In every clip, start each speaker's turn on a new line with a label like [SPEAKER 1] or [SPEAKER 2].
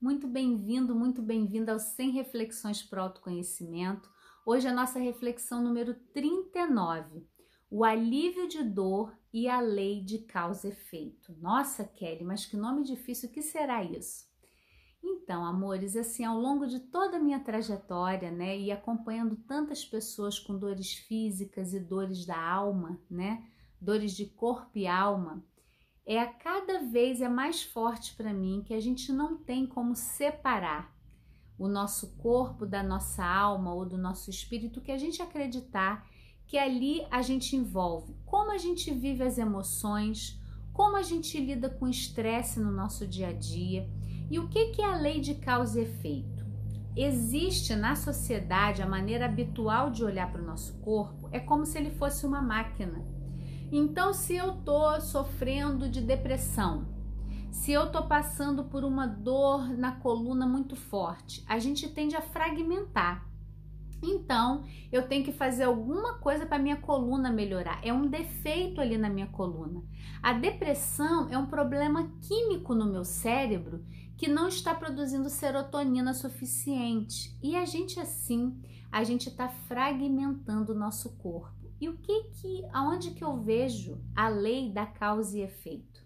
[SPEAKER 1] Muito bem-vindo, muito bem-vinda ao 100 Reflexões para o Autoconhecimento. Hoje é a nossa reflexão número 39, o alívio de dor e a lei de causa e efeito. Nossa, Kelly, mas que nome difícil, o que será isso? Então, amores, assim, ao longo de toda a minha trajetória, né, e acompanhando tantas pessoas com dores físicas e dores da alma, né, dores de corpo e alma, é a cada vez é mais forte para mim que a gente não tem como separar o nosso corpo da nossa alma ou do nosso espírito, que a gente acreditar que ali a gente envolve. Como a gente vive as emoções, como a gente lida com estresse no nosso dia a dia e o que, que é a lei de causa e efeito. Existe na sociedade a maneira habitual de olhar para o nosso corpo? É como se ele fosse uma máquina então, se eu tô sofrendo de depressão, se eu tô passando por uma dor na coluna muito forte, a gente tende a fragmentar. Então, eu tenho que fazer alguma coisa para minha coluna melhorar. É um defeito ali na minha coluna. A depressão é um problema químico no meu cérebro que não está produzindo serotonina suficiente. E a gente assim, a gente está fragmentando o nosso corpo. E o que que, aonde que eu vejo a lei da causa e efeito?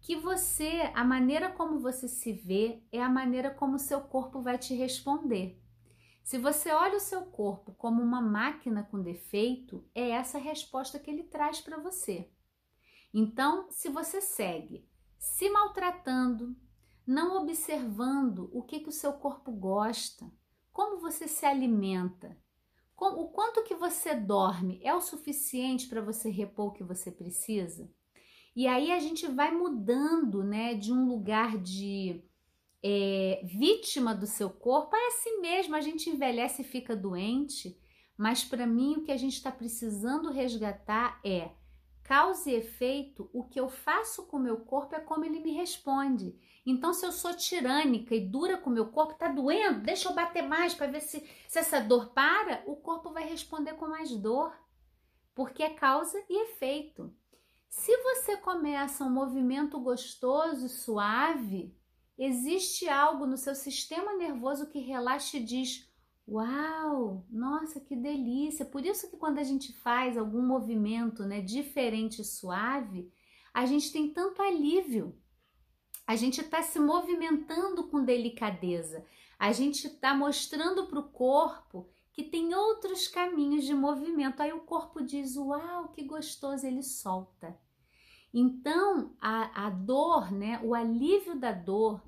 [SPEAKER 1] Que você, a maneira como você se vê é a maneira como o seu corpo vai te responder. Se você olha o seu corpo como uma máquina com defeito, é essa a resposta que ele traz para você. Então, se você segue se maltratando, não observando o que, que o seu corpo gosta, como você se alimenta, o quanto que você dorme é o suficiente para você repor o que você precisa? E aí a gente vai mudando, né, de um lugar de é, vítima do seu corpo, é assim mesmo, a gente envelhece e fica doente, mas para mim o que a gente está precisando resgatar é causa e efeito, o que eu faço com o meu corpo é como ele me responde. Então, se eu sou tirânica e dura com o meu corpo, tá doendo, deixa eu bater mais para ver se, se essa dor para, o corpo vai responder com mais dor, porque é causa e efeito. Se você começa um movimento gostoso e suave, existe algo no seu sistema nervoso que relaxa e diz: Uau, nossa, que delícia! Por isso que quando a gente faz algum movimento, né, diferente e suave, a gente tem tanto alívio. A gente está se movimentando com delicadeza. A gente está mostrando para o corpo que tem outros caminhos de movimento. Aí o corpo diz: Uau, que gostoso! Ele solta. Então, a, a dor, né, o alívio da dor,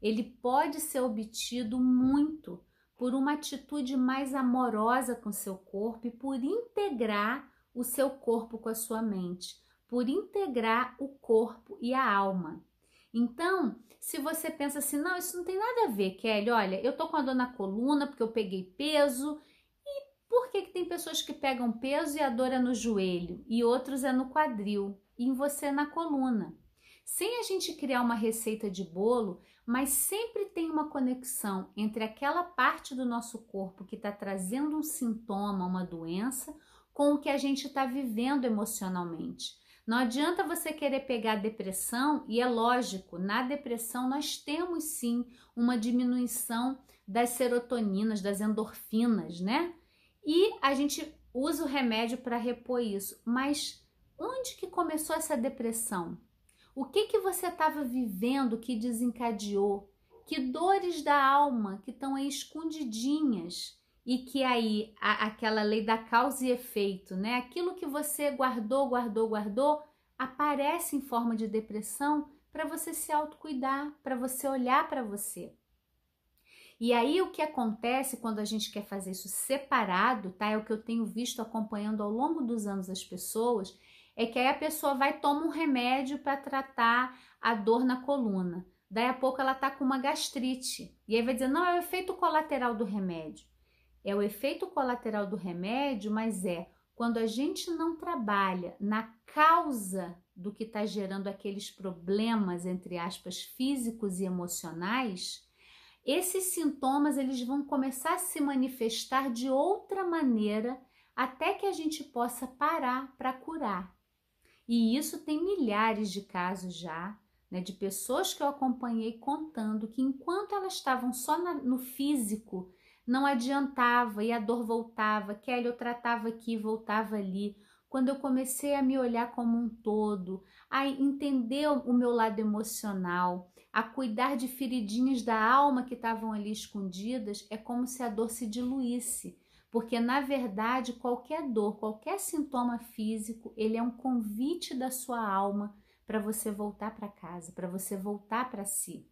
[SPEAKER 1] ele pode ser obtido muito por uma atitude mais amorosa com seu corpo e por integrar o seu corpo com a sua mente, por integrar o corpo e a alma. Então, se você pensa assim, não, isso não tem nada a ver, Kelly, olha, eu tô com a dor na coluna porque eu peguei peso, e por que, que tem pessoas que pegam peso e a dor é no joelho, e outros é no quadril, e em você na coluna? Sem a gente criar uma receita de bolo, mas sempre tem uma conexão entre aquela parte do nosso corpo que está trazendo um sintoma, uma doença, com o que a gente está vivendo emocionalmente. Não adianta você querer pegar depressão, e é lógico, na depressão nós temos sim uma diminuição das serotoninas, das endorfinas, né? E a gente usa o remédio para repor isso. Mas onde que começou essa depressão? O que que você estava vivendo que desencadeou? Que dores da alma que estão aí escondidinhas e que aí a, aquela lei da causa e efeito, né? Aquilo que você guardou, guardou, guardou, aparece em forma de depressão para você se autocuidar, para você olhar para você. E aí o que acontece quando a gente quer fazer isso separado, tá? É o que eu tenho visto acompanhando ao longo dos anos as pessoas, é que aí a pessoa vai tomar um remédio para tratar a dor na coluna. Daí a pouco ela tá com uma gastrite. E aí vai dizer: "Não, é o efeito colateral do remédio". É o efeito colateral do remédio, mas é quando a gente não trabalha na causa do que está gerando aqueles problemas, entre aspas, físicos e emocionais, esses sintomas eles vão começar a se manifestar de outra maneira até que a gente possa parar para curar. E isso tem milhares de casos já, né, de pessoas que eu acompanhei contando que enquanto elas estavam só na, no físico, não adiantava e a dor voltava. Kelly, eu tratava aqui, voltava ali. Quando eu comecei a me olhar como um todo, a entender o meu lado emocional, a cuidar de feridinhas da alma que estavam ali escondidas, é como se a dor se diluísse. Porque na verdade, qualquer dor, qualquer sintoma físico, ele é um convite da sua alma para você voltar para casa, para você voltar para si.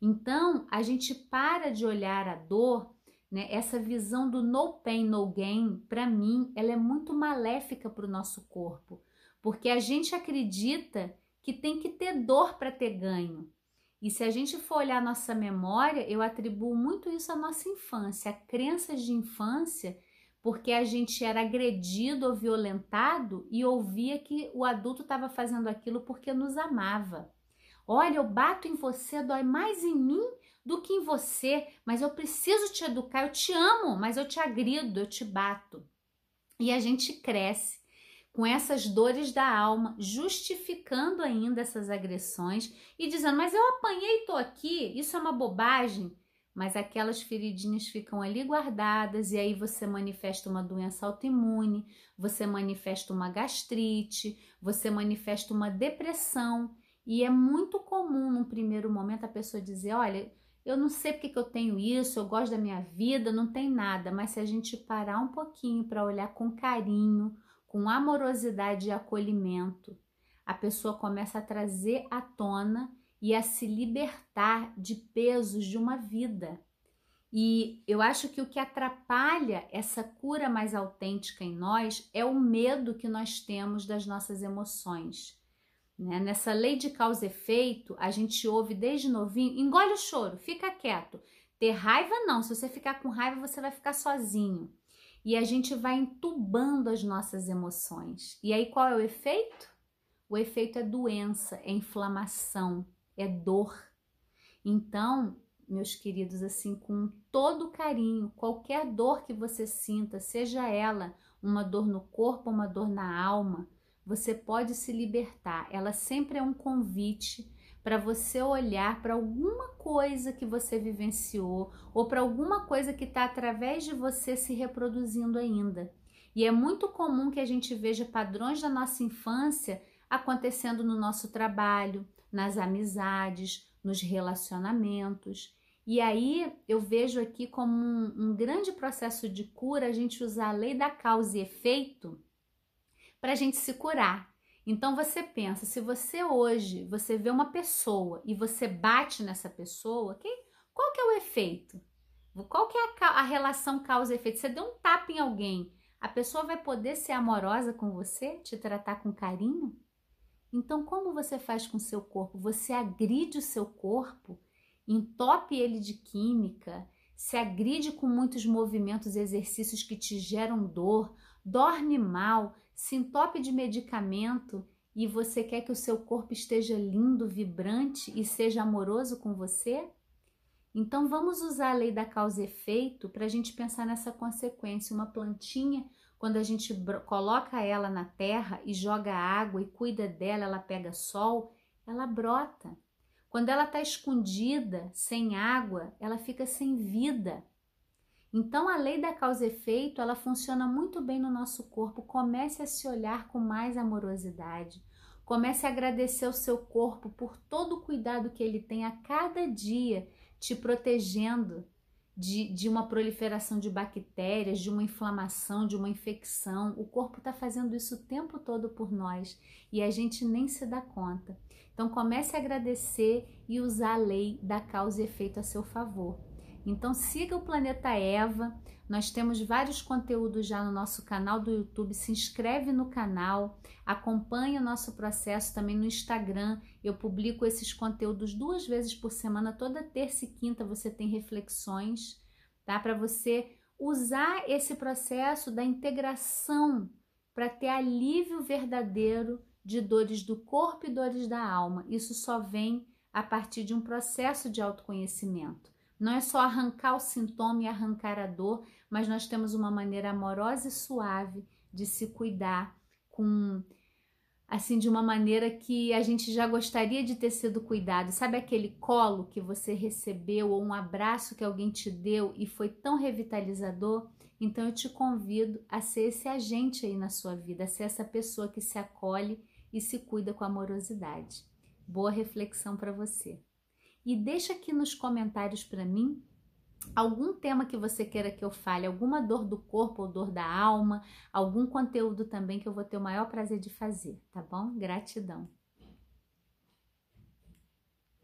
[SPEAKER 1] Então, a gente para de olhar a dor né? Essa visão do no pain, no gain, para mim, ela é muito maléfica para o nosso corpo, porque a gente acredita que tem que ter dor para ter ganho. E se a gente for olhar nossa memória, eu atribuo muito isso à nossa infância, a crenças de infância, porque a gente era agredido ou violentado e ouvia que o adulto estava fazendo aquilo porque nos amava. Olha, eu bato em você, dói mais em mim do que em você, mas eu preciso te educar, eu te amo, mas eu te agrido, eu te bato. E a gente cresce com essas dores da alma, justificando ainda essas agressões e dizendo: Mas eu apanhei tô aqui, isso é uma bobagem. Mas aquelas feridinhas ficam ali guardadas, e aí você manifesta uma doença autoimune, você manifesta uma gastrite, você manifesta uma depressão. E é muito comum, num primeiro momento, a pessoa dizer: Olha, eu não sei porque que eu tenho isso, eu gosto da minha vida, não tem nada, mas se a gente parar um pouquinho para olhar com carinho, com amorosidade e acolhimento, a pessoa começa a trazer à tona e a se libertar de pesos de uma vida. E eu acho que o que atrapalha essa cura mais autêntica em nós é o medo que nós temos das nossas emoções. Né? Nessa lei de causa e efeito, a gente ouve desde novinho: engole o choro, fica quieto. Ter raiva, não. Se você ficar com raiva, você vai ficar sozinho. E a gente vai entubando as nossas emoções. E aí qual é o efeito? O efeito é doença, é inflamação, é dor. Então, meus queridos, assim, com todo carinho, qualquer dor que você sinta, seja ela uma dor no corpo, uma dor na alma, você pode se libertar. Ela sempre é um convite para você olhar para alguma coisa que você vivenciou ou para alguma coisa que está através de você se reproduzindo ainda. E é muito comum que a gente veja padrões da nossa infância acontecendo no nosso trabalho, nas amizades, nos relacionamentos. E aí eu vejo aqui como um, um grande processo de cura a gente usar a lei da causa e efeito para a gente se curar. Então você pensa, se você hoje você vê uma pessoa e você bate nessa pessoa, que, qual que é o efeito? Qual que é a, a relação causa efeito? Você deu um tapa em alguém, a pessoa vai poder ser amorosa com você, te tratar com carinho? Então, como você faz com o seu corpo? Você agride o seu corpo, entope ele de química, se agride com muitos movimentos e exercícios que te geram dor, dorme mal, se entope de medicamento e você quer que o seu corpo esteja lindo, vibrante e seja amoroso com você? Então vamos usar a lei da causa e efeito para a gente pensar nessa consequência. Uma plantinha, quando a gente coloca ela na terra e joga água e cuida dela, ela pega sol, ela brota. Quando ela está escondida, sem água, ela fica sem vida. Então a lei da causa e efeito, ela funciona muito bem no nosso corpo. Comece a se olhar com mais amorosidade. Comece a agradecer o seu corpo por todo o cuidado que ele tem a cada dia, te protegendo de, de uma proliferação de bactérias, de uma inflamação, de uma infecção. O corpo está fazendo isso o tempo todo por nós e a gente nem se dá conta. Então comece a agradecer e usar a lei da causa e efeito a seu favor. Então siga o Planeta Eva. Nós temos vários conteúdos já no nosso canal do YouTube. Se inscreve no canal, acompanhe o nosso processo também no Instagram. Eu publico esses conteúdos duas vezes por semana, toda terça e quinta você tem reflexões, tá? Para você usar esse processo da integração para ter alívio verdadeiro de dores do corpo e dores da alma. Isso só vem a partir de um processo de autoconhecimento. Não é só arrancar o sintoma e arrancar a dor, mas nós temos uma maneira amorosa e suave de se cuidar com assim de uma maneira que a gente já gostaria de ter sido cuidado. Sabe aquele colo que você recebeu ou um abraço que alguém te deu e foi tão revitalizador? Então eu te convido a ser esse agente aí na sua vida, a ser essa pessoa que se acolhe e se cuida com amorosidade. Boa reflexão para você. E deixa aqui nos comentários para mim algum tema que você queira que eu fale, alguma dor do corpo ou dor da alma, algum conteúdo também que eu vou ter o maior prazer de fazer, tá bom? Gratidão.